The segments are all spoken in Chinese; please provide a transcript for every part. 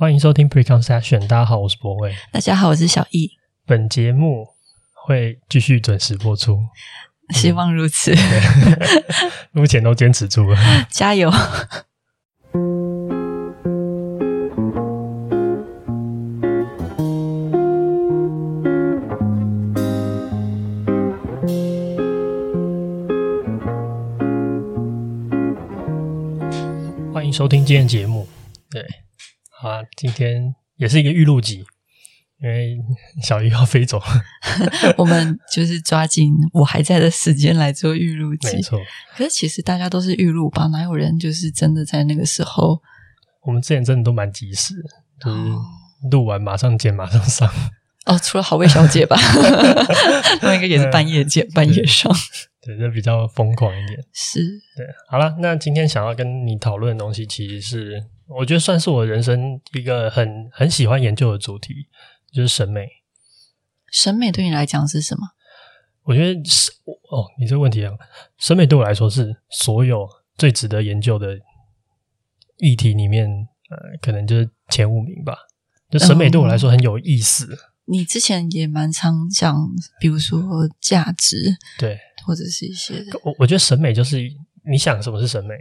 欢迎收听 Preconception，大家好，我是博伟。大家好，我是小易。本节目会继续准时播出，希望如此。目前都坚持住了，加油！欢迎收听今天节目。今天也是一个预录集，因为小鱼要飞走了，我们就是抓紧我还在的时间来做预录集。没错，可是其实大家都是预录吧，哪有人就是真的在那个时候？我们之前真的都蛮及时，就是录完马上剪，马上上。哦，除了好味小姐吧，那应该也是半夜剪，半夜上。对，就比较疯狂一点。是，对。好了，那今天想要跟你讨论的东西，其实是。我觉得算是我人生一个很很喜欢研究的主题，就是审美。审美对你来讲是什么？我觉得是哦，你这个问题啊，审美对我来说是所有最值得研究的议题里面，呃，可能就是前五名吧。就审美对我来说很有意思。嗯，你之前也蛮常讲，比如说价值，对，或者是一些。我我觉得审美就是你想什么是审美。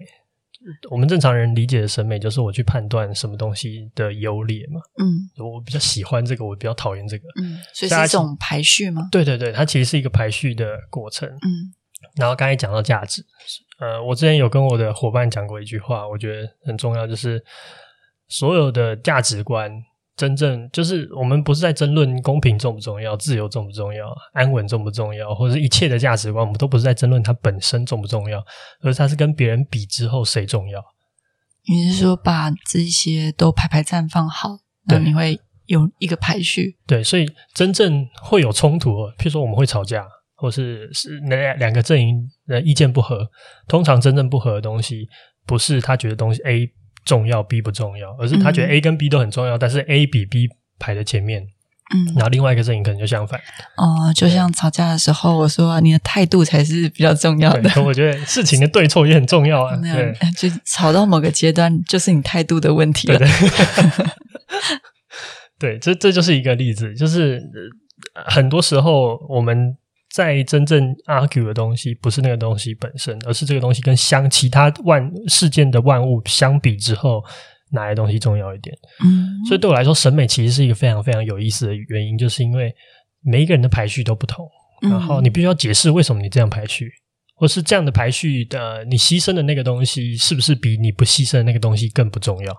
我们正常人理解的审美，就是我去判断什么东西的优劣嘛。嗯，我比较喜欢这个，我比较讨厌这个。嗯，所以是一种排序吗？对对对，它其实是一个排序的过程。嗯，然后刚才讲到价值，呃，我之前有跟我的伙伴讲过一句话，我觉得很重要，就是所有的价值观。真正就是我们不是在争论公平重不重要、自由重不重要、安稳重不重要，或者是一切的价值观，我们都不是在争论它本身重不重要，而是它是跟别人比之后谁重要。你是说把这些都排排站放好，那你会有一个排序？对，所以真正会有冲突，譬如说我们会吵架，或是是那两个阵营的意见不合，通常真正不合的东西，不是他觉得东西 A。重要 B 不重要，而是他觉得 A 跟 B 都很重要，嗯、但是 A 比 B 排在前面。嗯，然后另外一个阵营可能就相反。哦，就像吵架的时候，我说你的态度才是比较重要的。我觉得事情的对错也很重要啊。对，就吵到某个阶段，就是你态度的问题了。对，对，对，这这就是一个例子，就是很多时候我们。在真正 argue 的东西，不是那个东西本身，而是这个东西跟相其他万事件的万物相比之后，哪些东西重要一点？嗯，所以对我来说，审美其实是一个非常非常有意思的原因，就是因为每一个人的排序都不同，然后你必须要解释为什么你这样排序，或是这样的排序的，你牺牲的那个东西是不是比你不牺牲的那个东西更不重要？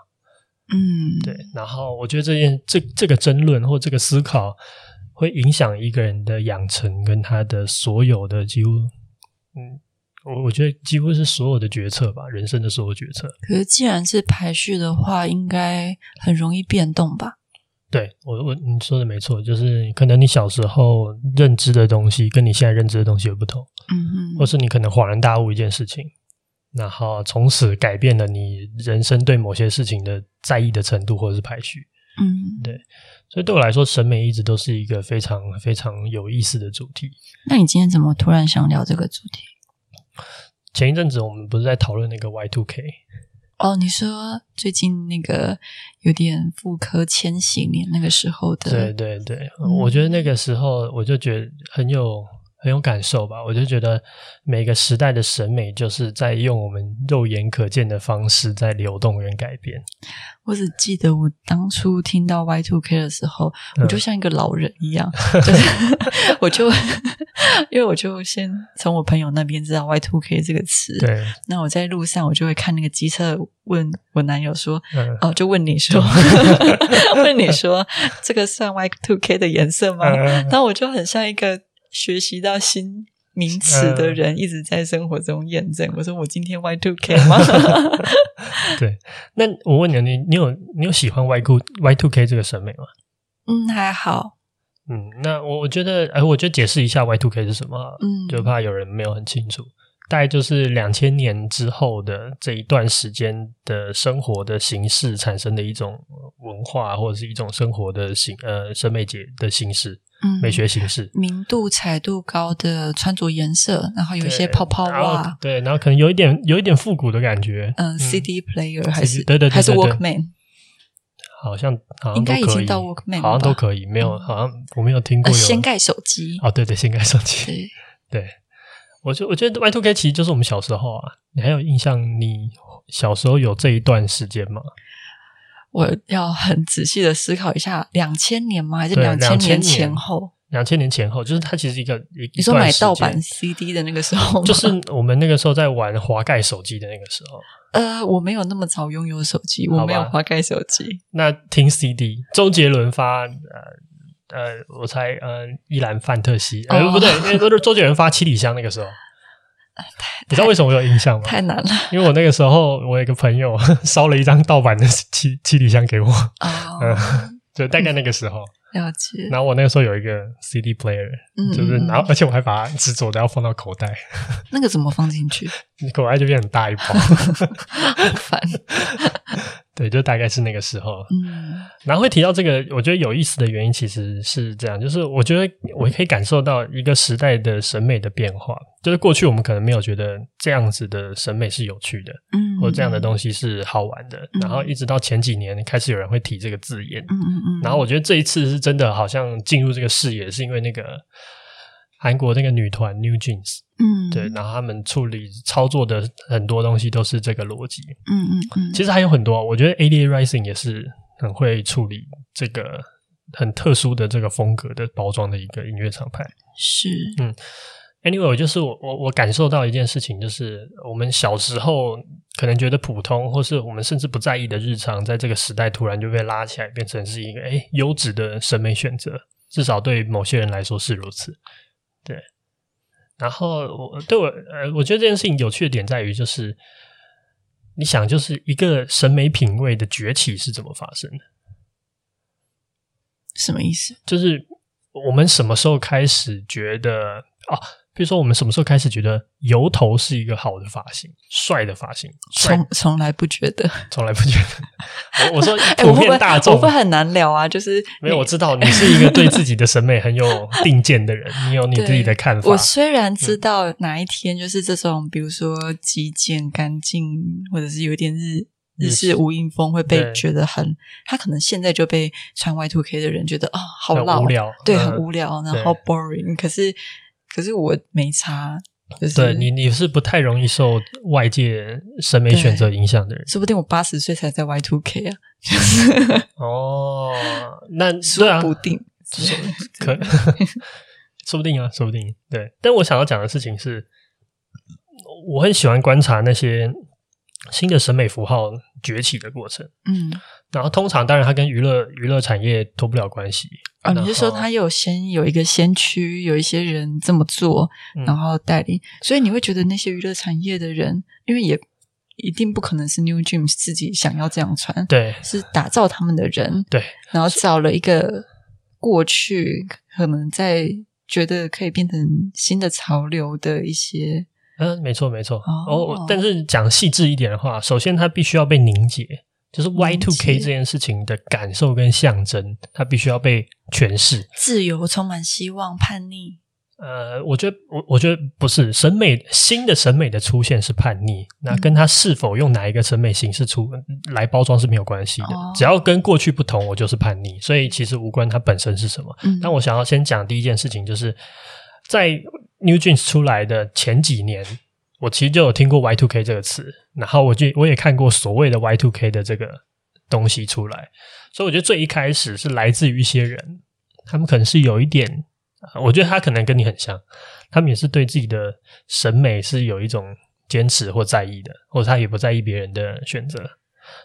嗯，对。然后我觉得这件这这个争论或这个思考。会影响一个人的养成跟他的所有的几乎，嗯，我我觉得几乎是所有的决策吧，人生的所有决策。可是既然是排序的话，应该很容易变动吧？对，我我你说的没错，就是可能你小时候认知的东西跟你现在认知的东西有不同，嗯哼，或是你可能恍然大悟一件事情，然后从此改变了你人生对某些事情的在意的程度，或者是排序，嗯，对。所以对我来说，审美一直都是一个非常非常有意思的主题。那你今天怎么突然想聊这个主题？前一阵子我们不是在讨论那个 Y Two K？哦，你说最近那个有点妇科千禧年那个时候的？对对对，嗯，我觉得那个时候我就觉得很有。很有感受吧？我就觉得每个时代的审美就是在用我们肉眼可见的方式在流动跟改变。我只记得我当初听到 Y Two K 的时候，我就像一个老人一样，嗯、就是我就因为我就先从我朋友那边知道 Y Two K 这个词。对，那我在路上我就会看那个机车，问我男友说：“嗯、哦，就问你说，问你说这个算 Y Two K 的颜色吗？”然后、嗯、我就很像一个。学习到新名词的人一直在生活中验证。我说我今天 Y two K 吗？对，那我问你，你你有你有喜欢 Y two Y two K 这个审美吗？嗯，还好。嗯，那我我觉得，哎，我就解释一下 Y two K 是什么。嗯，就怕有人没有很清楚。大概就是两千年之后的这一段时间的生活的形式产生的一种文化，或者是一种生活的形呃审美节的形式。嗯，美学形式，明度、彩度高的穿着颜色，然后有一些泡泡袜，对，然后可能有一点有一点复古的感觉。嗯，CD player 还是对对对，还是 Walkman，好像好像应该已经到 Walkman 好像都可以，没有，好像我没有听过掀盖手机，哦，对对，掀盖手机，对，对，我就我觉得 Y Two K 其实就是我们小时候啊，你还有印象？你小时候有这一段时间吗？我要很仔细的思考一下，两千年吗？还是对两千年前后？两千年前后，就是它其实一个一你说买盗版 CD 的那个时候？就是我们那个时候在玩滑盖手机的那个时候。呃，我没有那么早拥有手机，我没有滑盖手机。那听 CD，周杰伦发呃呃，我猜呃依兰范特西，呃、哦不对，因为都是周杰伦发七里香那个时候。你知道为什么我有印象吗？太难了因为我那个时候我有一个朋友 烧了一张盗版的七七里香给我，哦，嗯，就大概那个时候。了解。然后我那个时候有一个 CD player，嗯就是嗯嗯然后而且我还把它执着的要放到口袋，那个怎么放进去？你口袋就变很大一包。好烦。对，就大概是那个时候。嗯然后会提到这个，我觉得有意思的原因其实是这样，就是我觉得我可以感受到一个时代的审美的变化。就是过去我们可能没有觉得这样子的审美是有趣的，嗯，或这样的东西是好玩的。嗯然后一直到前几年开始有人会提这个字眼，嗯嗯嗯。然后我觉得这一次是真的好像进入这个视野，是因为那个韩国那个女团 New Jeans，嗯，对，然后他们处理操作的很多东西都是这个逻辑。嗯嗯嗯，其实还有很多，我觉得 ADA Rising 也是很会处理这个很特殊的这个风格的包装的一个音乐厂牌。是，嗯 Anyway，我就是我我我感受到一件事情，就是我们小时候可能觉得普通，或是我们甚至不在意的日常，在这个时代突然就被拉起来，变成是一个诶优质的审美选择，至少对某些人来说是如此。对，然后我对我呃，我觉得这件事情有趣的点在于，就是你想，就是一个审美品味的崛起是怎么发生的？什么意思？就是我们什么时候开始觉得哦，比如说我们什么时候开始觉得油头是一个好的发型、帅的发型？帅从从来不觉得。从来不觉得。我我说 哎，普遍大众、我会很难聊啊？就是没有，我知道你是一个对自己的审美很有定见的人，你有你自己的看法。我虽然知道哪一天就是这种，比如说极简、干净，或者是有一点日日式无印风，会被对觉得很，他可能现在就被穿 Y two K 的人觉得啊、哦，好老，无聊对，嗯很无聊，然后 boring。可是，可是我没差，就是对你，你是不太容易受外界审美选择影响的人。说不定我八十岁才在 Y two K 啊，就是哦，那对说啊，不定，可 说不定啊，说不定对。但我想要讲的事情是，我很喜欢观察那些新的审美符号崛起的过程。嗯，然后通常当然它跟娱乐娱乐产业脱不了关系。哦，你是说他有先有一个先驱，有一些人这么做，嗯然后带领，所以你会觉得那些娱乐产业的人，因为也一定不可能是 New Jeans 自己想要这样穿，对是打造他们的人，对，然后找了一个过去可能在觉得可以变成新的潮流的一些，嗯、没错没错。哦哦，但是讲细致一点的话，首先它必须要被凝结。就是 Y two K 这件事情的感受跟象征，它必须要被诠释。自由、充满希望、叛逆。呃，我觉得，我我觉得不是审美新的审美的出现是叛逆，那跟它是否用哪一个审美形式出来包装是没有关系的。哦只要跟过去不同，我就是叛逆。所以其实无关它本身是什么。嗯，但我想要先讲第一件事情，就是在 New Jeans 出来的前几年，我其实就有听过 Y two K 这个词，然后我就我也看过所谓的 Y two K 的这个东西出来，所以我觉得最一开始是来自于一些人，他们可能是有一点，我觉得他可能跟你很像，他们也是对自己的审美是有一种坚持或在意的，或者他也不在意别人的选择，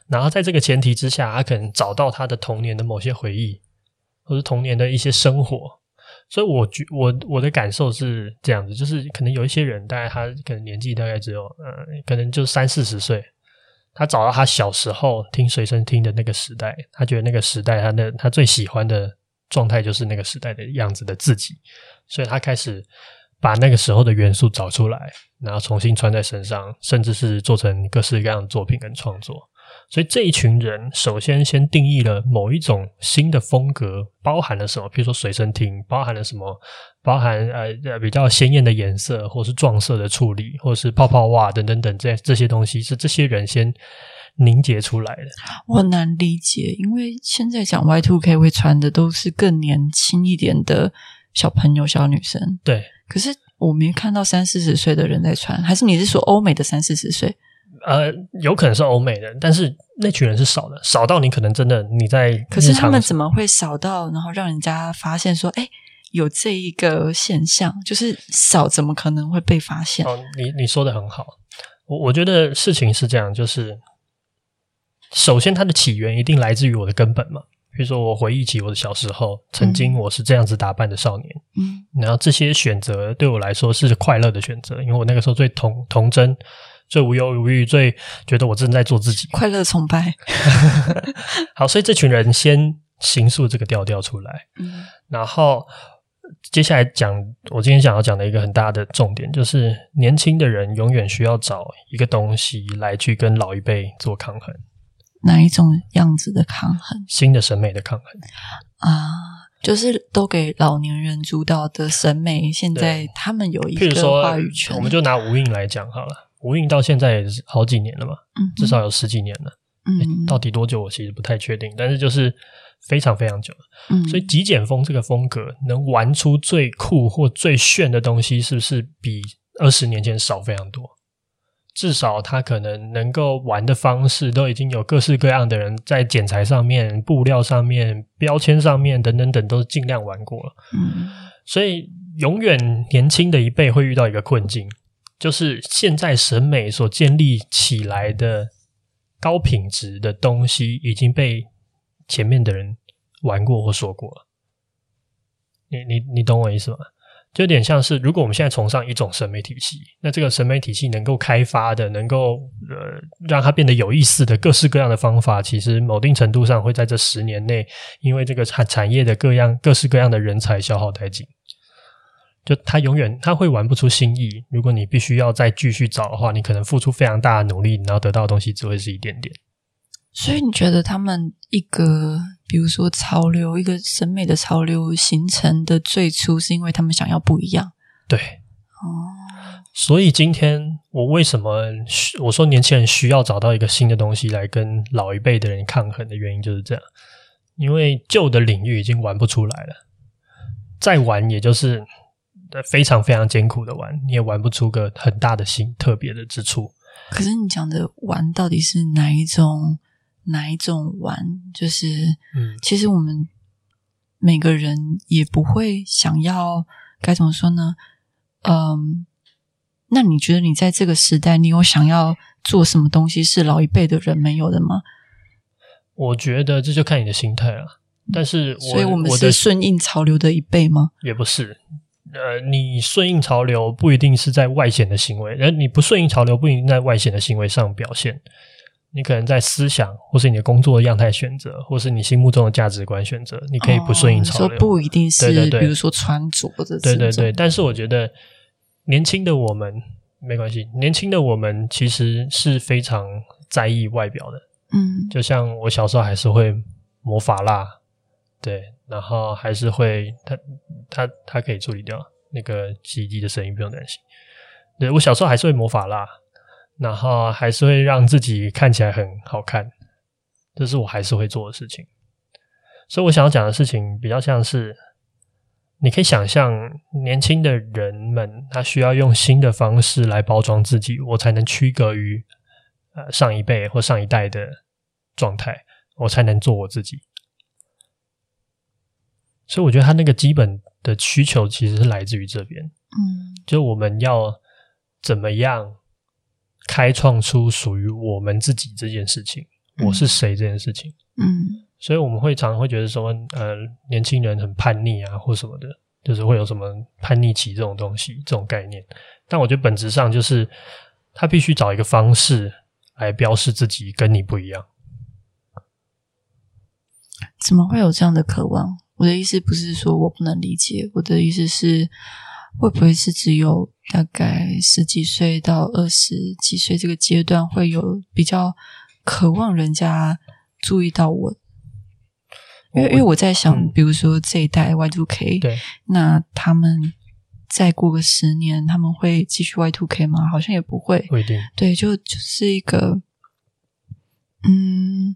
然后在这个前提之下，他可能找到他的童年的某些回忆，或者童年的一些生活。所以我觉我我的感受是这样子，就是可能有一些人，大概他可能年纪大概只有呃，可能就三四十岁，他找到他小时候听随身听的那个时代，他觉得那个时代他的他最喜欢的状态就是那个时代的样子的自己，所以他开始把那个时候的元素找出来，然后重新穿在身上，甚至是做成各式各样的作品跟创作。所以这一群人首先先定义了某一种新的风格，包含了什么？比如说随身听，包含了什么？包含呃呃比较鲜艳的颜色，或是撞色的处理，或是泡泡袜等等等这这些东西，是这些人先凝结出来的。我很难理解，因为现在讲 Y two K 会穿的都是更年轻一点的小朋友、小女生。对，可是我没看到三四十岁的人在穿，还是你是说欧美的三四十岁？呃，有可能是欧美人，但是那群人是少的，少到你可能真的你在。可是他们怎么会少到，然后让人家发现说，哎，有这一个现象，就是少，怎么可能会被发现？哦，你你说的很好，我我觉得事情是这样，就是首先它的起源一定来自于我的根本嘛，比如说我回忆起我的小时候，曾经我是这样子打扮的少年，嗯，然后这些选择对我来说是快乐的选择，因为我那个时候最童童真。最无忧无虑，最觉得我正在做自己，快乐崇拜。好，所以这群人先形塑这个调调出来，嗯，然后接下来讲，我今天想要讲的一个很大的重点，就是年轻的人永远需要找一个东西来去跟老一辈做抗衡。哪一种样子的抗衡？新的审美的抗衡啊，就是都给老年人主导的审美，现在他们有一个话语权。我们就拿无印来讲好了。无印到现在也是好几年了嘛，嗯、至少有十几年了。嗯，到底多久我其实不太确定，但是就是非常非常久了。嗯，所以极简风这个风格能玩出最酷或最炫的东西，是不是比二十年前少非常多？至少它可能能够玩的方式都已经有各式各样的人在剪裁上面、布料上面、标签上面等等等都尽量玩过了。嗯，所以永远年轻的一辈会遇到一个困境。就是现在审美所建立起来的高品质的东西已经被前面的人玩过或说过了。你你你懂我意思吗？就有点像是，如果我们现在崇尚一种审美体系，那这个审美体系能够开发的、能够呃让它变得有意思的各式各样的方法，其实某定程度上会在这十年内，因为这个产产业的各样各式各样的人才消耗殆尽。就他永远他会玩不出新意。如果你必须要再继续找的话，你可能付出非常大的努力，然后得到的东西只会是一点点。所以你觉得他们一个，比如说潮流，一个审美的潮流形成的最初，是因为他们想要不一样。对，哦。所以今天我为什么我说年轻人需要找到一个新的东西来跟老一辈的人抗衡的原因就是这样，因为旧的领域已经玩不出来了，再玩也就是。非常非常艰苦的玩，你也玩不出个很大的新特别的之处。可是你讲的玩到底是哪一种？哪一种玩？就是，嗯，其实我们每个人也不会想要该怎么说呢？嗯，那你觉得你在这个时代，你有想要做什么东西是老一辈的人没有的吗？我觉得这就看你的心态了。但是我，所以我们是顺应潮流的一辈吗？也不是。呃，你顺应潮流不一定是在外显的行为，而你不顺应潮流不一定在外显的行为上表现。你可能在思想，或是你的工作的样态选择，或是你心目中的价值观选择，你可以不顺应潮流。说不一定是，对对对，比如说穿着的，对对对。但是我觉得年轻的我们没关系，年轻的我们其实是非常在意外表的。嗯，就像我小时候还是会抹发蜡，对。然后还是会，它它它可以处理掉那个洗衣机的声音，不用担心。对，我小时候还是会魔法蜡，然后还是会让自己看起来很好看，这是我还是会做的事情。所以我想要讲的事情比较像是，你可以想象年轻的人们，他需要用新的方式来包装自己，我才能区隔于呃上一辈或上一代的状态，我才能做我自己。所以我觉得他那个基本的需求其实是来自于这边，嗯，就我们要怎么样开创出属于我们自己这件事情，嗯、我是谁这件事情，嗯，所以我们会常常会觉得说，呃，年轻人很叛逆啊，或什么的，就是会有什么叛逆期这种东西，这种概念。但我觉得本质上就是他必须找一个方式来标示自己跟你不一样。怎么会有这样的渴望？我的意思不是说我不能理解，我的意思是，会不会是只有大概十几岁到二十几岁这个阶段会有比较渴望人家注意到我？因为因为我在想，嗯、比如说这一代 Y two K，对，那他们再过个十年，他们会继续 Y two K 吗？好像也不会，不一定。对，就就是一个嗯，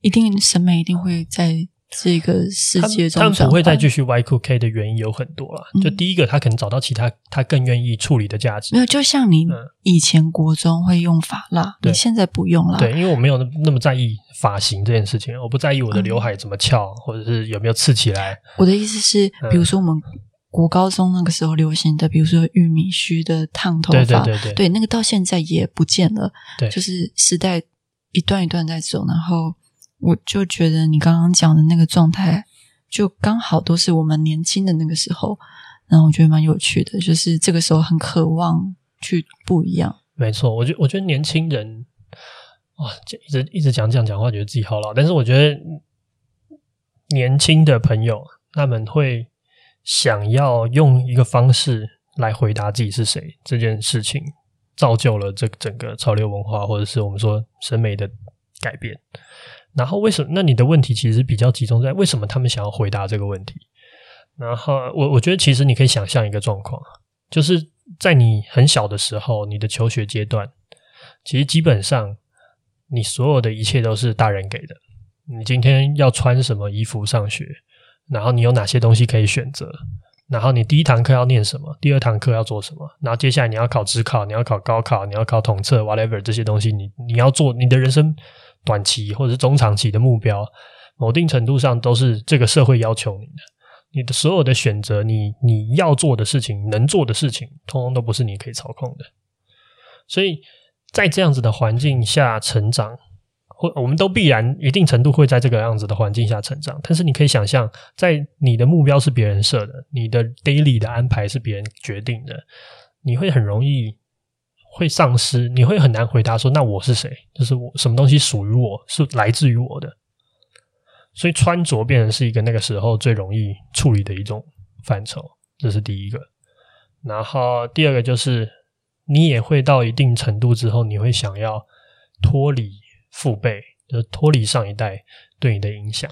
一定审美一定会在这个世界中，他们不会再继续 Y2K 的原因有很多了。就第一个，他可能找到其他他更愿意处理的价值。没有，就像你以前国中会用发蜡，你现在不用了。对，因为我没有那么在意发型这件事情，我不在意我的刘海怎么翘，或者是有没有刺起来。我的意思是，比如说我们国高中那个时候流行的，比如说玉米须的烫头发，对对对对，对，那个到现在也不见了。对，就是时代一段一段在走，然后。我就觉得你刚刚讲的那个状态，就刚好都是我们年轻的那个时候，然后我觉得蛮有趣的，就是这个时候很渴望去不一样。没错，我觉我觉得年轻人，哇，一直一直讲讲讲话，觉得自己好老。但是我觉得年轻的朋友他们会想要用一个方式来回答自己是谁这件事情，造就了这整个潮流文化，或者是我们说审美的改变。然后为什么？那你的问题其实比较集中在为什么他们想要回答这个问题。然后我我觉得其实你可以想象一个状况，就是在你很小的时候，你的求学阶段，其实基本上你所有的一切都是大人给的。你今天要穿什么衣服上学，然后你有哪些东西可以选择，然后你第一堂课要念什么，第二堂课要做什么，然后接下来你要考职考，你要考高考，你要考统测，whatever 这些东西，你你要做你的人生。短期或者是中长期的目标，某定程度上都是这个社会要求你的。你的所有的选择，你你要做的事情，能做的事情，通通都不是你可以操控的。所以在这样子的环境下成长，或我们都必然一定程度会在这个样子的环境下成长。但是你可以想象，在你的目标是别人设的，你的 daily 的安排是别人决定的，你会很容易。会丧失，你会很难回答说：“那我是谁？就是我什么东西属于我，是来自于我的。”所以穿着变成是一个那个时候最容易处理的一种范畴，这是第一个。然后第二个就是，你也会到一定程度之后，你会想要脱离父辈，就是脱离上一代对你的影响，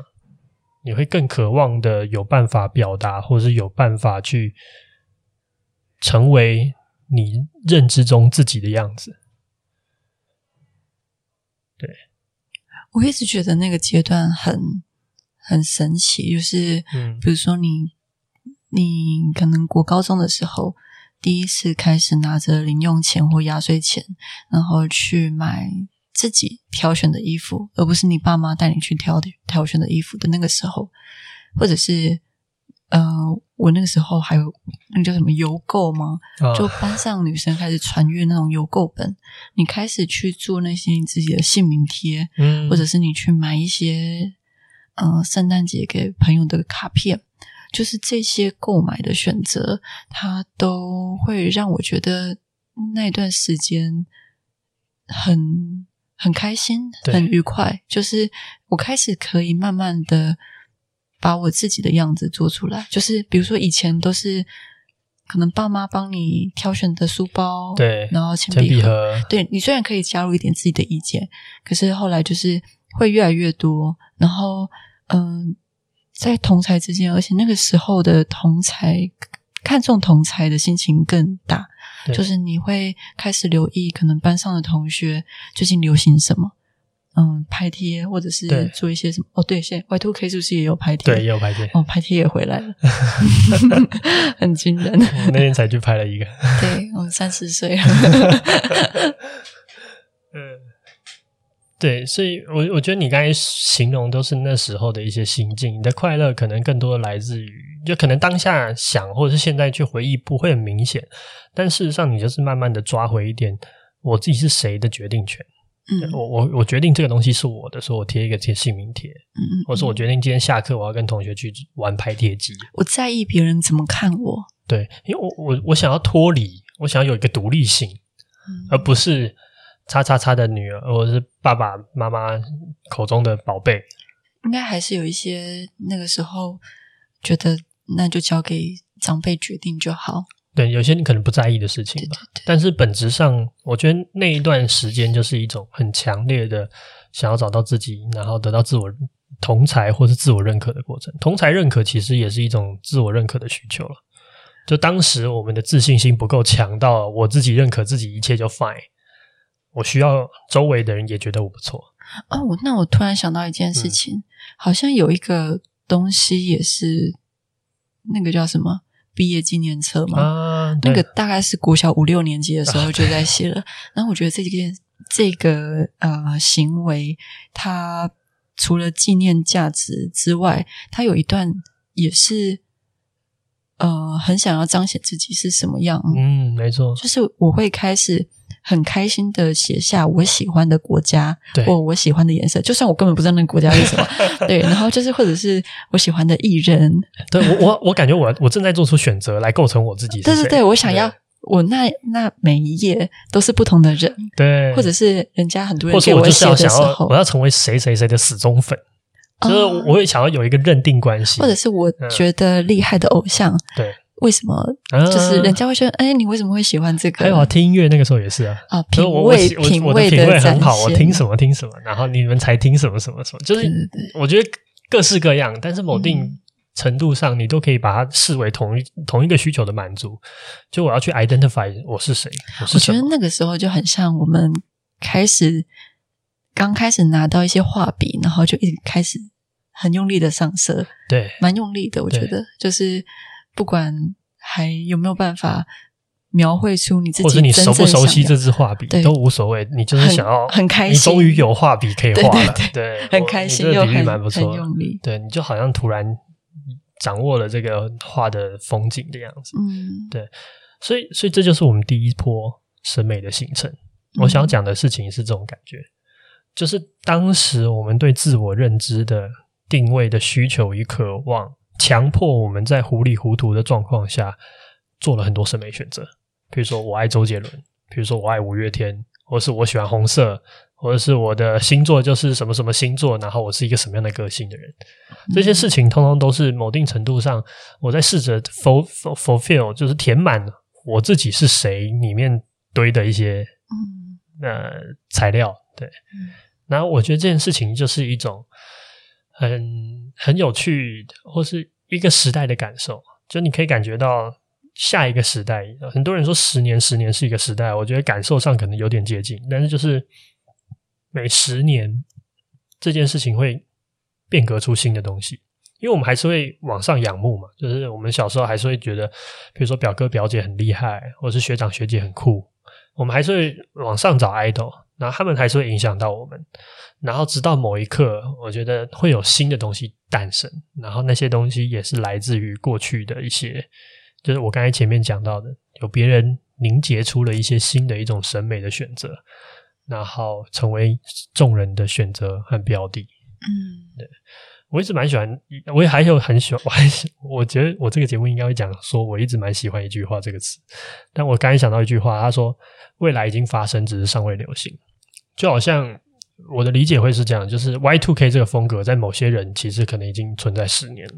你会更渴望的有办法表达，或是有办法去成为。你认知中自己的样子，对，我一直觉得那个阶段很很神奇，就是，嗯，比如说你，你可能国高中的时候，第一次开始拿着零用钱或压岁钱，然后去买自己挑选的衣服，而不是你爸妈带你去挑的挑选的衣服的那个时候，或者是。呃，我那个时候还有那个叫什么邮购吗？就班上女生开始传阅那种邮购本，你开始去做那些你自己的姓名贴，嗯，或者是你去买一些呃圣诞节给朋友的卡片，就是这些购买的选择，它都会让我觉得那段时间很很开心，很愉快。就是我开始可以慢慢的。把我自己的样子做出来，就是比如说以前都是可能爸妈帮你挑选的书包，对，然后铅笔盒，对，你虽然可以加入一点自己的意见，可是后来就是会越来越多，然后嗯，在同才之间，而且那个时候的同才看重同才的心情更大，就是你会开始留意可能班上的同学最近流行什么。嗯，拍贴或者是做一些什么？哦，对，现在 Y two K 是不是也有拍贴？对，也有拍贴。哦，拍贴也回来了，很惊人。我那天才去拍了一个。对，我三十岁了。嗯，对，所以我我觉得你刚才形容都是那时候的一些心境，你的快乐可能更多的来自于，就可能当下想，或者是现在去回忆不会很明显，但事实上你就是慢慢的抓回一点我自己是谁的决定权。嗯，我我我决定这个东西是我的，所以我贴一个贴姓名贴。嗯嗯，或是我决定今天下课我要跟同学去玩拍贴机。我在意别人怎么看我。对，因为我我我想要脱离，我想要有一个独立性，嗯、而不是叉叉叉的女儿，或者是爸爸妈妈口中的宝贝。应该还是有一些那个时候觉得那就交给长辈决定就好。对，有些你可能不在意的事情吧，对对对，但是本质上，我觉得那一段时间就是一种很强烈的想要找到自己，然后得到自我同才或是自我认可的过程。同才认可其实也是一种自我认可的需求了。就当时我们的自信心不够强到我自己认可自己一切就 fine，我需要周围的人也觉得我不错。哦，那我突然想到一件事情，嗯、好像有一个东西也是那个叫什么毕业纪念册嘛？啊、那个大概是国小五六年级的时候就在写了。啊、然后我觉得这件这个呃行为，它除了纪念价值之外，它有一段也是。呃，很想要彰显自己是什么样。嗯，没错，就是我会开始很开心的写下我喜欢的国家，对或我喜欢的颜色，就算我根本不知道那个国家是什么。对，然后就是或者是我喜欢的艺人。对，我我我感觉我我正在做出选择来构成我自己。对对对，我想要我那那每一页都是不同的人，对，或者是人家很多人给我写的时候，我要成为谁谁谁的死忠粉。就是我会想要有一个认定关系，或者是我觉得厉害的偶像，对，为什么？就是人家会说，哎，你为什么会喜欢这个？还有听音乐那个时候也是啊，啊，品味品味的很好，我听什么听什么，然后你们才听什么什么什么，就是我觉得各式各样，但是某定程度上，你都可以把它视为同一同一个需求的满足。就我要去 identify 我是谁，我是。我觉得那个时候就很像我们开始。刚开始拿到一些画笔，然后就一直开始很用力的上色，对，蛮用力的。我觉得就是不管还有没有办法描绘出你自己，或者你熟不熟悉这支画笔都无所谓，你就是想要很，很开心，你终于有画笔可以画了，对，对，对，对，很开心又很蛮不错，很用力，对，你就好像突然掌握了这个画的风景的样子，嗯，对，所以，所以这就是我们第一波审美的形成。我想要讲的事情是这种感觉。嗯就是当时我们对自我认知的定位的需求与渴望，强迫我们在糊里糊涂的状况下做了很多审美选择。比如说，我爱周杰伦；比如说，我爱五月天；或是我喜欢红色；或者是我的星座就是什么什么星座，然后我是一个什么样的个性的人。这些事情通通都是某定程度上我在试着 fulfill fulfill，就是填满我自己是谁里面堆的一些嗯呃材料。对。然后我觉得这件事情就是一种很很有趣，或是一个时代的感受。就你可以感觉到下一个时代，很多人说十年十年是一个时代，我觉得感受上可能有点接近。但是就是每十年这件事情会变革出新的东西，因为我们还是会往上仰慕嘛。就是我们小时候还是会觉得，比如说表哥表姐很厉害，或是学长学姐很酷，我们还是会往上找 idol。然后他们还是会影响到我们，然后直到某一刻，我觉得会有新的东西诞生，然后那些东西也是来自于过去的一些，就是我刚才前面讲到的，有别人凝结出了一些新的一种审美的选择，然后成为众人的选择和标的。嗯，对，我一直蛮喜欢，我也还有很喜欢，我还我觉得我这个节目应该会讲说，我一直蛮喜欢一句话这个词，但我刚才想到一句话，他说未来已经发生，只是尚未流行。就好像我的理解会是这样，就是 Y two K 这个风格，在某些人其实可能已经存在十年了。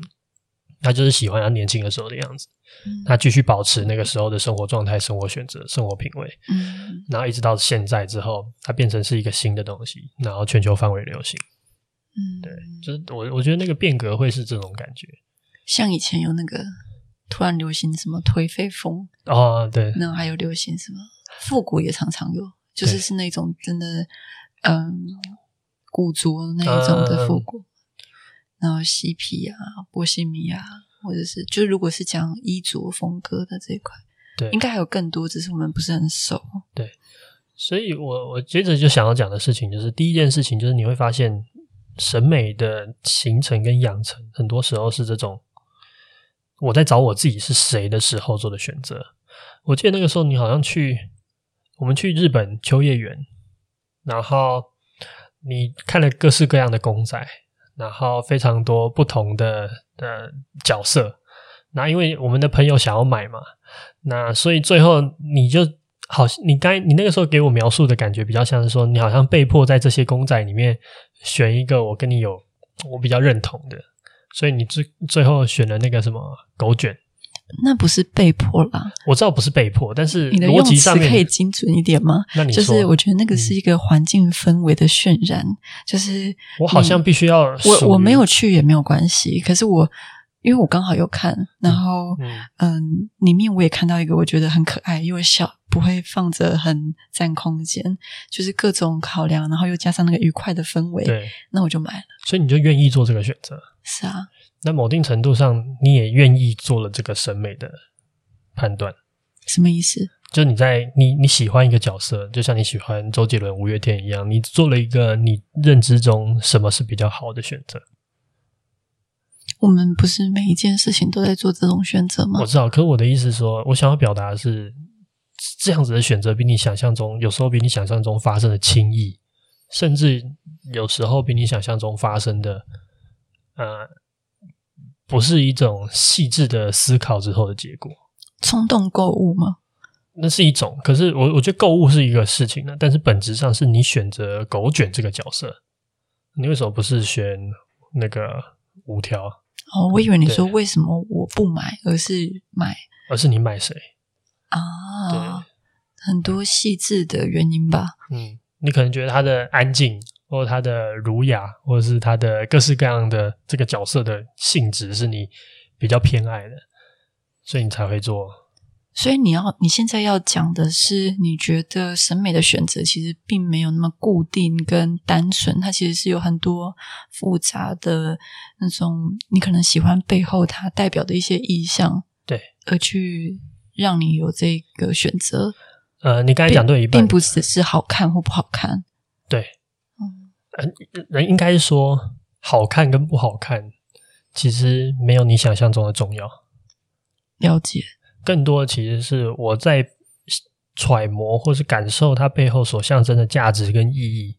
他就是喜欢他年轻的时候的样子，嗯、他继续保持那个时候的生活状态、生活选择、生活品味，嗯，然后一直到现在之后，它变成是一个新的东西，然后全球范围流行。嗯，对，就是我我觉得那个变革会是这种感觉。像以前有那个突然流行什么颓废风哦，对，然后还有流行什么复古也常常有。就是是那种真的，嗯，古着那一种的复古，嗯、然后嬉皮啊、波西米亚，或者是就如果是讲衣着风格的这一块，对，应该还有更多，只是我们不是很熟。对，所以我我接着就想要讲的事情，就是第一件事情，就是你会发现审美的形成跟养成，很多时候是这种我在找我自己是谁的时候做的选择。我记得那个时候，你好像去。我们去日本秋叶原，然后你看了各式各样的公仔，然后非常多不同的的角色。那因为我们的朋友想要买嘛，那所以最后你就好，你刚你那个时候给我描述的感觉比较像是说，你好像被迫在这些公仔里面选一个我跟你有我比较认同的，所以你最最后选了那个什么狗卷。那不是被迫啦，我知道不是被迫，但是你的用词可以精准一点吗？那你说，就是我觉得那个是一个环境氛围的渲染，嗯、就是我好像必须要我我没有去也没有关系，可是我因为我刚好有看，然后嗯，嗯，里面我也看到一个我觉得很可爱，因为小不会放着很占空间，就是各种考量，然后又加上那个愉快的氛围，对，那我就买了。所以你就愿意做这个选择？是啊。那某定程度上，你也愿意做了这个审美的判断？什么意思？就你在你你喜欢一个角色，就像你喜欢周杰伦、五月天一样，你做了一个你认知中什么是比较好的选择。我们不是每一件事情都在做这种选择吗？我知道，可是我的意思是说，我想要表达的是，这样子的选择比你想象中，有时候比你想象中发生的轻易，甚至有时候比你想象中发生的，呃，不是一种细致的思考之后的结果。冲动购物吗？那是一种，可是我我觉得购物是一个事情呢，但是本质上是你选择狗卷这个角色，你为什么不是选那个五条？哦，我以为你说为什么我不买，而是买，而是你买谁啊？对，很多细致的原因吧。嗯，你可能觉得他的安静，或者他的儒雅，或者是他的各式各样的这个角色的性质是你比较偏爱的，所以你才会做。所以你要你现在要讲的是，你觉得审美的选择其实并没有那么固定跟单纯，它其实是有很多复杂的那种，你可能喜欢背后它代表的一些意象，对，而去让你有这个选择。呃，你刚才讲对一半，并不只是好看或不好看，对，嗯，人应该说好看跟不好看，其实没有你想象中的重要。了解。更多的其实是我在揣摩或是感受它背后所象征的价值跟意义，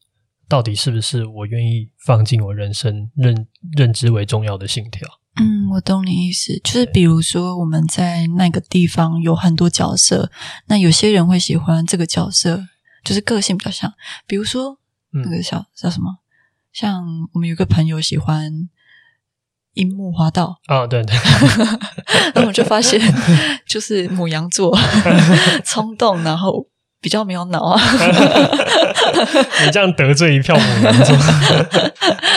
到底是不是我愿意放进我人生认认知为重要的信条？嗯，我懂你意思，就是比如说我们在那个地方有很多角色，那有些人会喜欢这个角色，就是个性比较像，比如说那个叫叫什么？像我们有个朋友喜欢。樱木花道啊，对对，那我就发现，就是母羊座 冲动，然后比较没有脑啊。你这样得罪一票母羊座，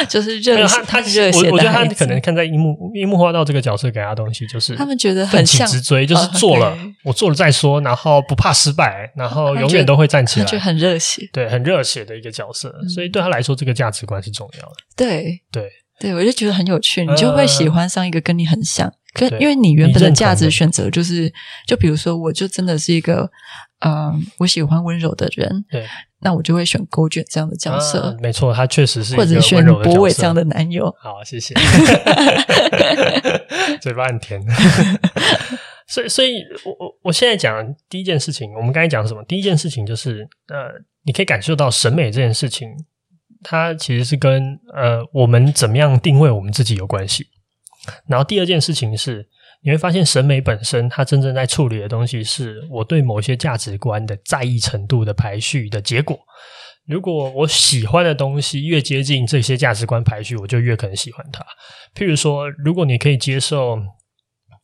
就是热他他热血。我觉得他可能看在樱木樱木花道这个角色给他的东西，就是他们觉得很像直追，就是做了，我做了再说，然后不怕失败，然后永远都会站起来，就很热血，对，很热血的一个角色。所以对他来说，这个价值观是重要的。对对。对，我就觉得很有趣，你就会喜欢上一个跟你很像，可、呃、因为你原本的价值选择就是，就比如说，我就真的是一个，嗯、呃，我喜欢温柔的人，对，那我就会选狗卷这样的角色，呃、没错，他确实是一个温柔的角色，或者选博伟这样的男友。好，谢谢，嘴巴很甜。所以，所以我我我现在讲第一件事情，我们刚才讲什么？第一件事情就是，呃，你可以感受到审美这件事情。它其实是跟呃我们怎么样定位我们自己有关系。然后第二件事情是，你会发现审美本身，它真正在处理的东西是我对某些价值观的在意程度的排序的结果。如果我喜欢的东西越接近这些价值观排序，我就越可能喜欢它。譬如说，如果你可以接受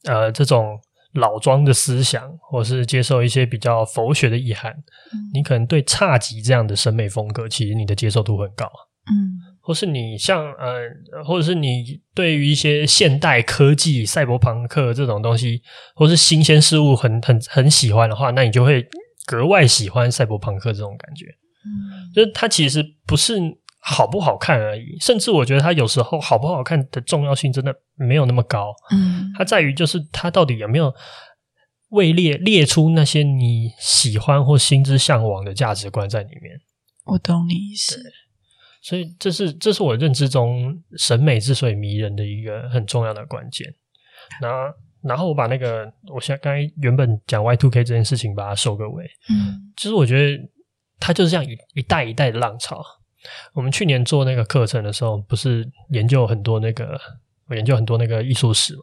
呃这种。老庄的思想，或是接受一些比较佛学的意涵，嗯、你可能对侘寂这样的审美风格，其实你的接受度很高。嗯，或是你像呃，或者是你对于一些现代科技、赛博朋克这种东西，或是新鲜事物很很很喜欢的话，那你就会格外喜欢赛博朋克这种感觉。嗯，就是它其实不是。好不好看而已，甚至我觉得它有时候好不好看的重要性真的没有那么高。嗯，它在于就是它到底有没有位列列出那些你喜欢或心之向往的价值观在里面。我懂你意思。所以这是这是我认知中审美之所以迷人的一个很重要的关键。然后然后我把那个我现在刚才原本讲 Y two K 这件事情把它收个尾。嗯，其实我觉得它就是这样一一代一代的浪潮。我们去年做那个课程的时候，不是研究很多那个，我研究很多那个艺术史嘛。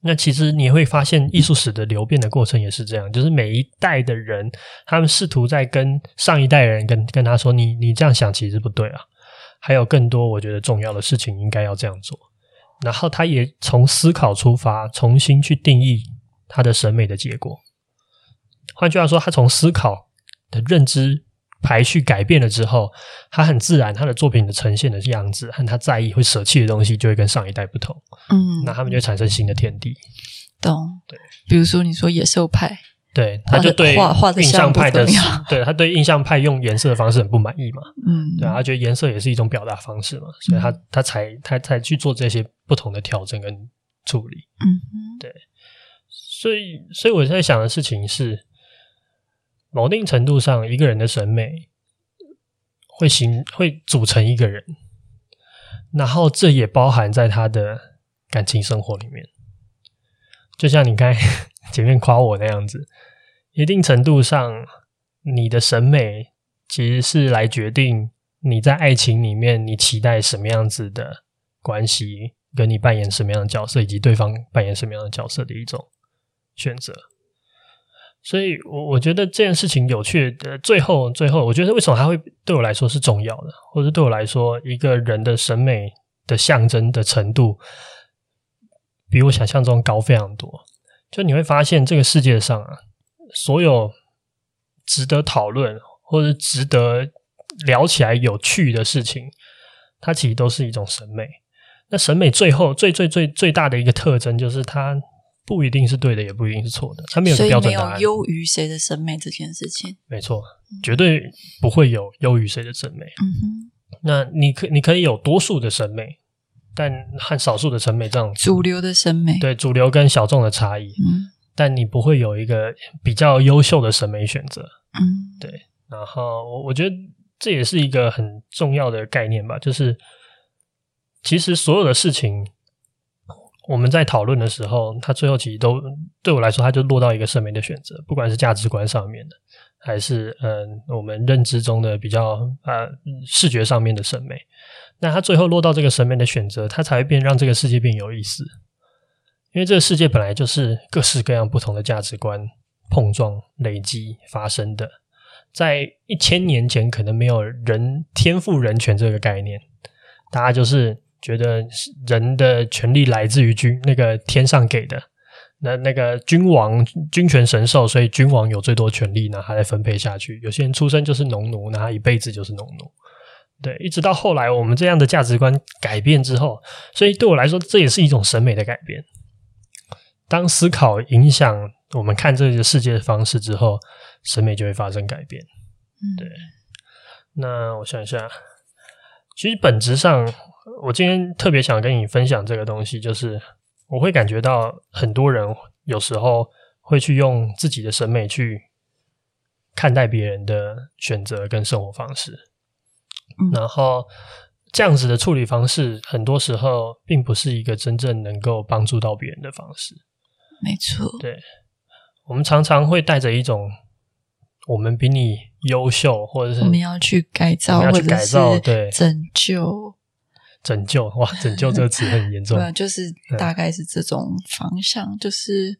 那其实你会发现，艺术史的流变的过程也是这样，就是每一代的人，他们试图在跟上一代人跟跟他说：“你你这样想其实不对啊。”还有更多我觉得重要的事情应该要这样做。然后他也从思考出发，重新去定义他的审美的结果。换句话说，他从思考的认知。排序改变了之后，他很自然，他的作品的呈现的样子和他在意会舍弃的东西就会跟上一代不同。嗯，那他们就会产生新的天地。懂。对，比如说你说野兽派，对，他就对画画的印象派的，的 对他对印象派用颜色的方式很不满意嘛。嗯，对，他觉得颜色也是一种表达方式嘛，所以他他才他才去做这些不同的调整跟处理。嗯，对。所以，所以我在想的事情是。某定程度上，一个人的审美会形会组成一个人，然后这也包含在他的感情生活里面。就像你刚 前面夸我那样子，一定程度上，你的审美其实是来决定你在爱情里面你期待什么样子的关系，跟你扮演什么样的角色，以及对方扮演什么样的角色的一种选择。所以，我我觉得这件事情有趣的，最后最后，我觉得为什么它会对我来说是重要的，或者对我来说，一个人的审美的象征的程度，比我想象中高非常多。就你会发现，这个世界上啊，所有值得讨论或者值得聊起来有趣的事情，它其实都是一种审美。那审美最后最最最最大的一个特征，就是它。不一定是对的，也不一定是错的。它没有标准答案。优于谁的审美这件事情。没错，绝对不会有优于谁的审美。嗯哼。那你可你可以有多数的审美，但和少数的审美这样。主流的审美。对，主流跟小众的差异。嗯。但你不会有一个比较优秀的审美选择。嗯。对。然后我我觉得这也是一个很重要的概念吧，就是其实所有的事情。我们在讨论的时候，他最后其实都对我来说，他就落到一个审美的选择，不管是价值观上面的，还是嗯我们认知中的比较呃视觉上面的审美。那他最后落到这个审美的选择，他才会变让这个世界变有意思。因为这个世界本来就是各式各样不同的价值观碰撞累积发生的。在一千年前，可能没有人天赋人权这个概念，大家就是。觉得人的权利来自于君那个天上给的，那那个君王君权神授，所以君王有最多权利，那他再分配下去。有些人出生就是农奴，那他一辈子就是农奴。对，一直到后来我们这样的价值观改变之后，所以对我来说，这也是一种审美的改变。当思考影响我们看这个世界的方式之后，审美就会发生改变。对，那我想一下，其实本质上。我今天特别想跟你分享这个东西，就是我会感觉到很多人有时候会去用自己的审美去看待别人的选择跟生活方式，嗯，然后这样子的处理方式，很多时候并不是一个真正能够帮助到别人的方式。没错，对，我们常常会带着一种我们比你优秀，或者是我们要去改造，要去改造，对，拯救。拯救哇！拯救这个词很严重。对，就是大概是这种方向。嗯、就是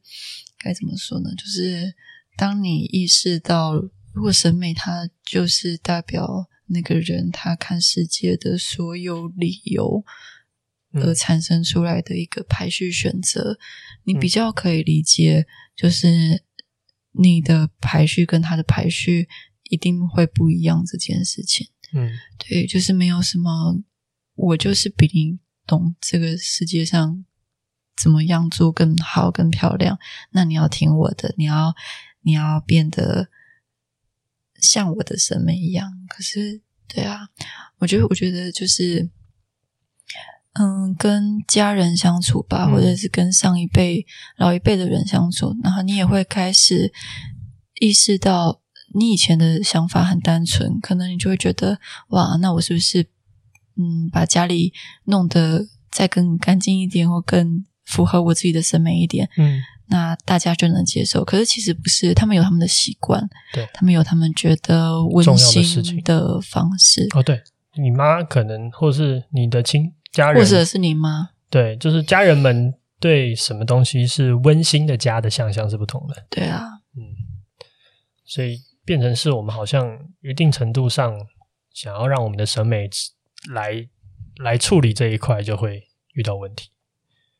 该怎么说呢？就是当你意识到，如果审美它就是代表那个人他看世界的所有理由而产生出来的一个排序选择，嗯、你比较可以理解，就是你的排序跟他的排序一定会不一样这件事情。嗯，对，就是没有什么。我就是比你懂这个世界上怎么样做更好、更漂亮。那你要听我的，你要你要变得像我的审美一样。可是，对啊，我觉得，我觉得就是，嗯，跟家人相处吧，嗯、或者是跟上一辈、老一辈的人相处，然后你也会开始意识到，你以前的想法很单纯，可能你就会觉得，哇，那我是不是？嗯，把家里弄得再更干净一点，或更符合我自己的审美一点，嗯，那大家就能接受。可是其实不是，他们有他们的习惯，对，他们有他们觉得温馨的方式。哦，对，你妈可能，或是你的亲家人，或者是你妈，对，就是家人们对什么东西是温馨的家的想象是不同的。对啊，嗯，所以变成是我们好像一定程度上想要让我们的审美。来来处理这一块，就会遇到问题。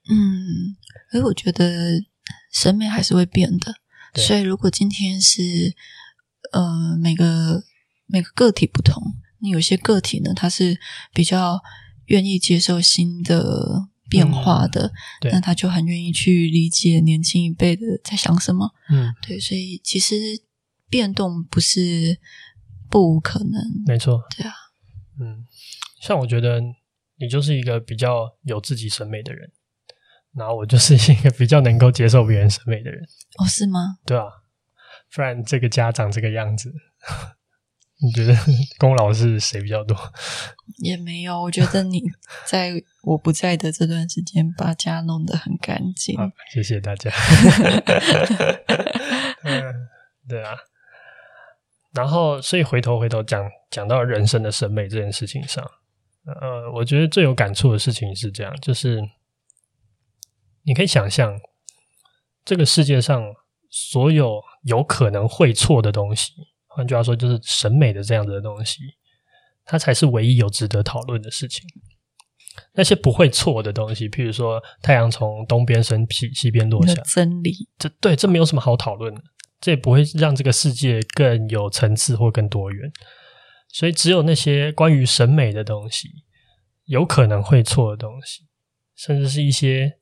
嗯，所以我觉得审美还是会变的。所以如果今天是呃每个每个个体不同。你有些个体呢，他是比较愿意接受新的变化的，嗯、那他就很愿意去理解年轻一辈的在想什么。嗯，对，所以其实变动不是不无可能。没错，对啊，嗯，像我觉得你就是一个比较有自己审美的人，然后我就是一个比较能够接受别人审美的人。哦，是吗？对啊，不然这个家长这个样子。你觉得功劳是谁比较多？也没有，我觉得你在我不在的这段时间把家弄得很干净。好，谢谢大家。嗯，对啊。然后，所以回头回头讲讲到人生的审美这件事情上，呃，我觉得最有感触的事情是这样，就是你可以想象，这个世界上所有有可能会错的东西。换句话说，就是审美的这样子的东西，它才是唯一有值得讨论的事情。那些不会错的东西，譬如说太阳从东边升起，西边落下，真理，这对这没有什么好讨论的，这也不会让这个世界更有层次或更多元。所以，只有那些关于审美的东西，有可能会错的东西，甚至是一些。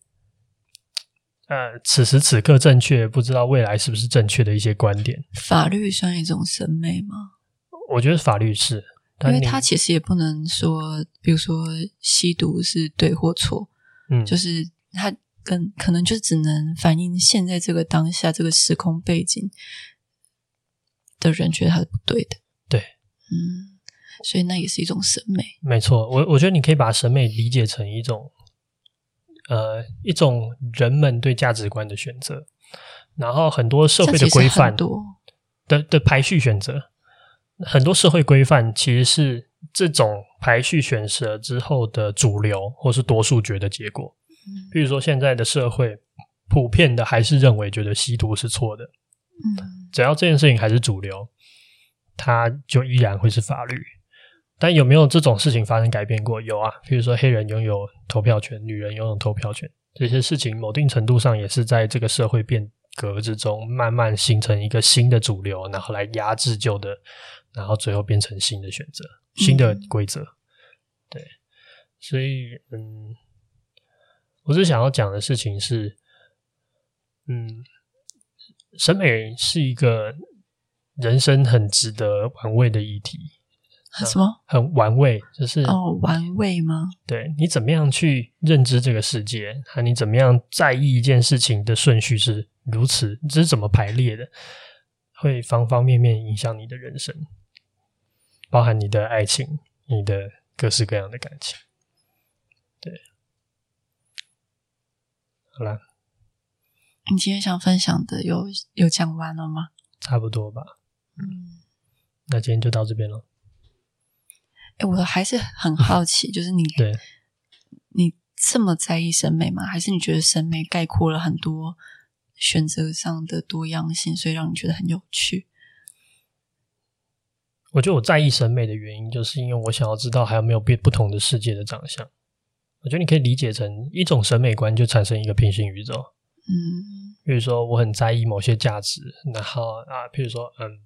呃，此时此刻正确，不知道未来是不是正确的一些观点。法律算一种审美吗？我觉得法律是，因为它其实也不能说，比如说吸毒是对或错，嗯，就是它跟可能就只能反映现在这个当下这个时空背景的人觉得它是不对的。对，嗯，所以那也是一种审美。没错，我我觉得你可以把审美理解成一种。呃，一种人们对价值观的选择，然后很多社会的规范的的排序选择，很多社会规范其实是这种排序选择之后的主流或是多数决的结果。嗯，比如说现在的社会普遍的还是认为觉得吸毒是错的，嗯，只要这件事情还是主流，它就依然会是法律。但有没有这种事情发生改变过？有啊，比如说黑人拥有投票权，女人拥有投票权，这些事情某定程度上也是在这个社会变革之中慢慢形成一个新的主流，然后来压制旧的，然后最后变成新的选择、新的规则。对，所以嗯，我是想要讲的事情是，嗯，审美是一个人生很值得玩味的议题。什么？很玩味，就是哦，玩味吗？对，你怎么样去认知这个世界？和你怎么样在意一件事情的顺序是如此，这是怎么排列的？会方方面面影响你的人生，包含你的爱情，你的各式各样的感情。对，好啦，你今天想分享的有有讲完了吗？差不多吧。嗯，那今天就到这边了。哎，我还是很好奇，就是你，对，你这么在意审美吗？还是你觉得审美概括了很多选择上的多样性，所以让你觉得很有趣？我觉得我在意审美的原因，就是因为我想要知道还有没有变不同的世界的长相。我觉得你可以理解成一种审美观，就产生一个平行宇宙。嗯，比如说我很在意某些价值，然后啊，譬如说，嗯。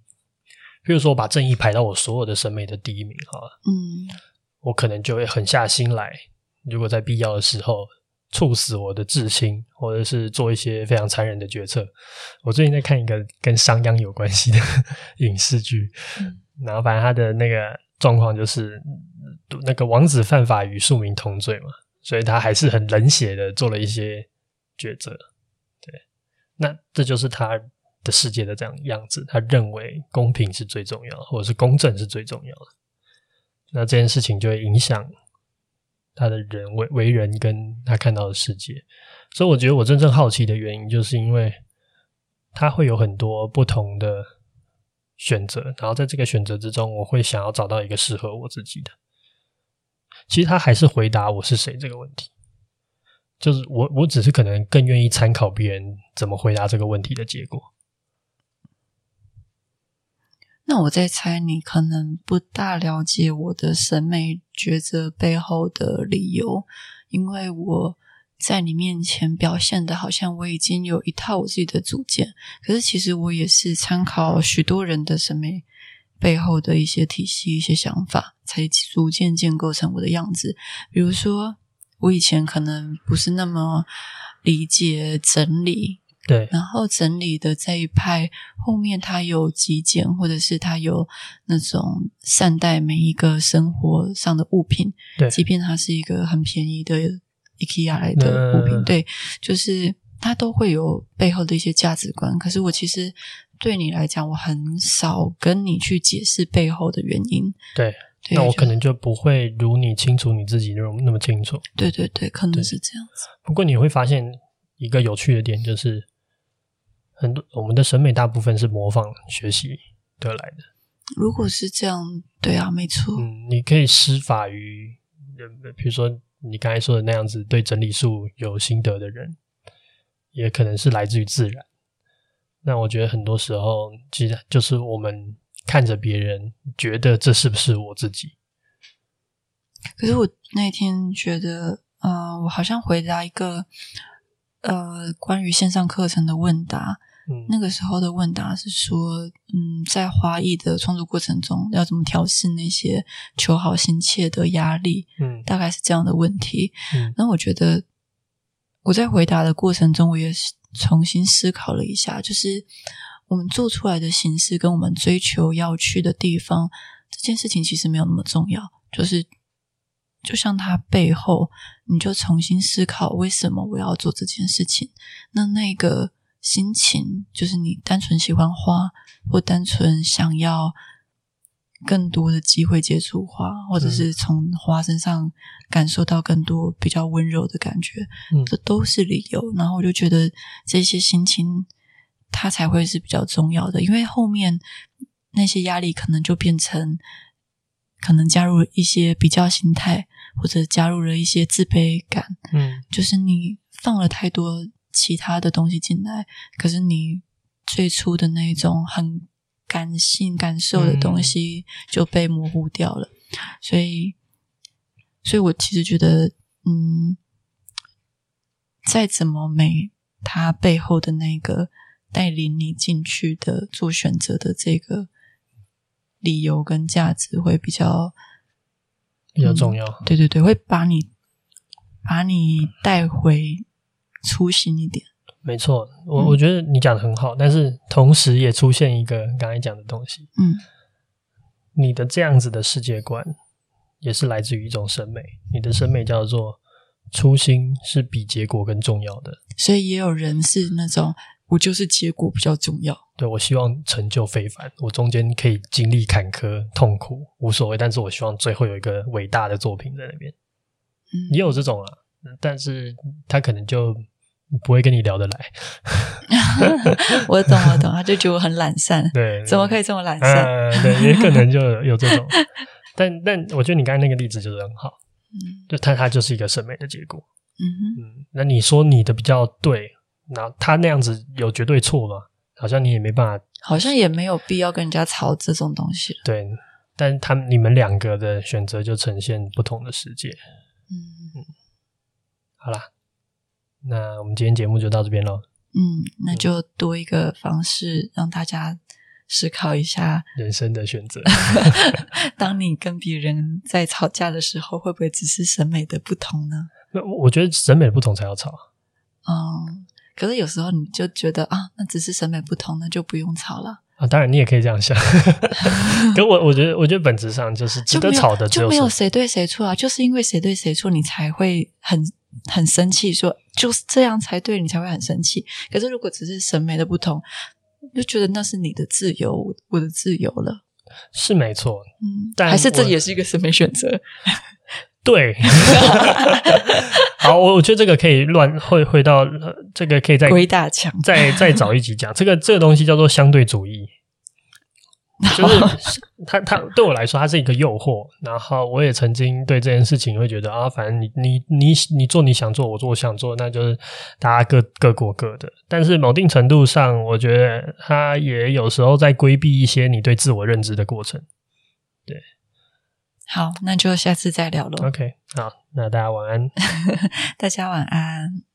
比如说，我把正义排到我所有的审美的第一名，好了，嗯，我可能就会狠下心来，如果在必要的时候处死我的至亲，或者是做一些非常残忍的决策。我最近在看一个跟商鞅有关系的 影视剧，嗯，然后反正他的那个状况就是，那个王子犯法与庶民同罪嘛，所以他还是很冷血的做了一些抉择。对，那这就是他。的世界的这样样子，他认为公平是最重要，或者是公正是最重要的。那这件事情就会影响他的人为为人跟他看到的世界。所以，我觉得我真正好奇的原因，就是因为他会有很多不同的选择，然后在这个选择之中，我会想要找到一个适合我自己的。其实他还是回答我是谁这个问题，就是我我只是可能更愿意参考别人怎么回答这个问题的结果。那我在猜，你可能不大了解我的审美抉择背后的理由，因为我在你面前表现的好像我已经有一套我自己的主见，可是其实我也是参考许多人的审美背后的一些体系、一些想法，才逐渐建构成我的样子。比如说，我以前可能不是那么理解整理，对，然后整理的这一派后面，它有极简，或者是它有那种善待每一个生活上的物品，对，即便它是一个很便宜的 IKEA 来的物品，呃、对，就是它都会有背后的一些价值观。可是我其实。对你来讲，我很少跟你去解释背后的原因。对，对那我可能就不会如你清楚你自己那么那么清楚。对对对，可能是这样子。不过你会发现一个有趣的点，就是很多我们的审美大部分是模仿学习得来的。如果是这样，对啊，没错。嗯，你可以施法于，比如说你刚才说的那样子，对整理术有心得的人，也可能是来自于自然。那我觉得很多时候，其实就是我们看着别人，觉得这是不是我自己？可是我那天觉得，呃，我好像回答一个呃关于线上课程的问答。嗯，那个时候的问答是说，嗯，在花艺的创作过程中，要怎么调试那些求好心切的压力？嗯，大概是这样的问题。嗯，那我觉得我在回答的过程中，我也。重新思考了一下，就是我们做出来的形式跟我们追求要去的地方，这件事情其实没有那么重要。就是就像它背后，你就重新思考为什么我要做这件事情。那那个心情，就是你单纯喜欢花，或单纯想要。更多的机会接触花，或者是从花身上感受到更多比较温柔的感觉，嗯，这都是理由。然后我就觉得这些心情，它才会是比较重要的，因为后面那些压力可能就变成，可能加入一些比较心态，或者加入了一些自卑感，嗯，就是你放了太多其他的东西进来，可是你最初的那种很。感性感受的东西就被模糊掉了，嗯、所以，所以我其实觉得，嗯，再怎么美，它背后的那个带领你进去的做选择的这个理由跟价值会比较比较重要。嗯、对对对，会把你把你带回初心一点。没错，我我觉得你讲的很好，嗯，但是同时也出现一个刚才讲的东西，嗯，你的这样子的世界观也是来自于一种审美，你的审美叫做初心是比结果更重要的，所以也有人是那种我就是结果比较重要，对，我希望成就非凡，我中间可以经历坎坷痛苦无所谓，但是我希望最后有一个伟大的作品在那边，嗯，也有这种啊，但是他可能就。不会跟你聊得来，我懂我懂，他就觉得我很懒散，对，怎么可以这么懒散？呃、对，也可能就有这种，但但我觉得你刚才那个例子就是很好，嗯，就他他就是一个审美的结果，嗯嗯，那你说你的比较对，那他那样子有绝对错吗？好像你也没办法，好像也没有必要跟人家吵这种东西，对，但他们你们两个的选择就呈现不同的世界，嗯嗯，好啦。那我们今天节目就到这边喽。嗯，那就多一个方式让大家思考一下人生的选择。当你跟别人在吵架的时候，会不会只是审美的不同呢？那我觉得审美的不同才要吵。嗯，可是有时候你就觉得啊，那只是审美不同，那就不用吵了。啊，当然你也可以这样想。可我我觉得，我觉得本质上就是值得吵的就，就没有谁对谁错啊，就是因为谁对谁错，你才会很。很生气，说就是这样才对，你才会很生气。可是如果只是审美的不同，就觉得那是你的自由，我的自由了，是没错。嗯，但还是这也是一个审美选择。对，好，我我觉得这个可以乱会回到这个可以再归大强，再再找一集讲这个这个东西叫做相对主义。就是 他，他对我来说，他是一个诱惑。然后我也曾经对这件事情会觉得啊，反正你你你你做你想做，我做我想做，那就是大家各各过各的。但是某定程度上，我觉得他也有时候在规避一些你对自我认知的过程。对，好，那就下次再聊喽。OK，好，那大家晚安。大家晚安。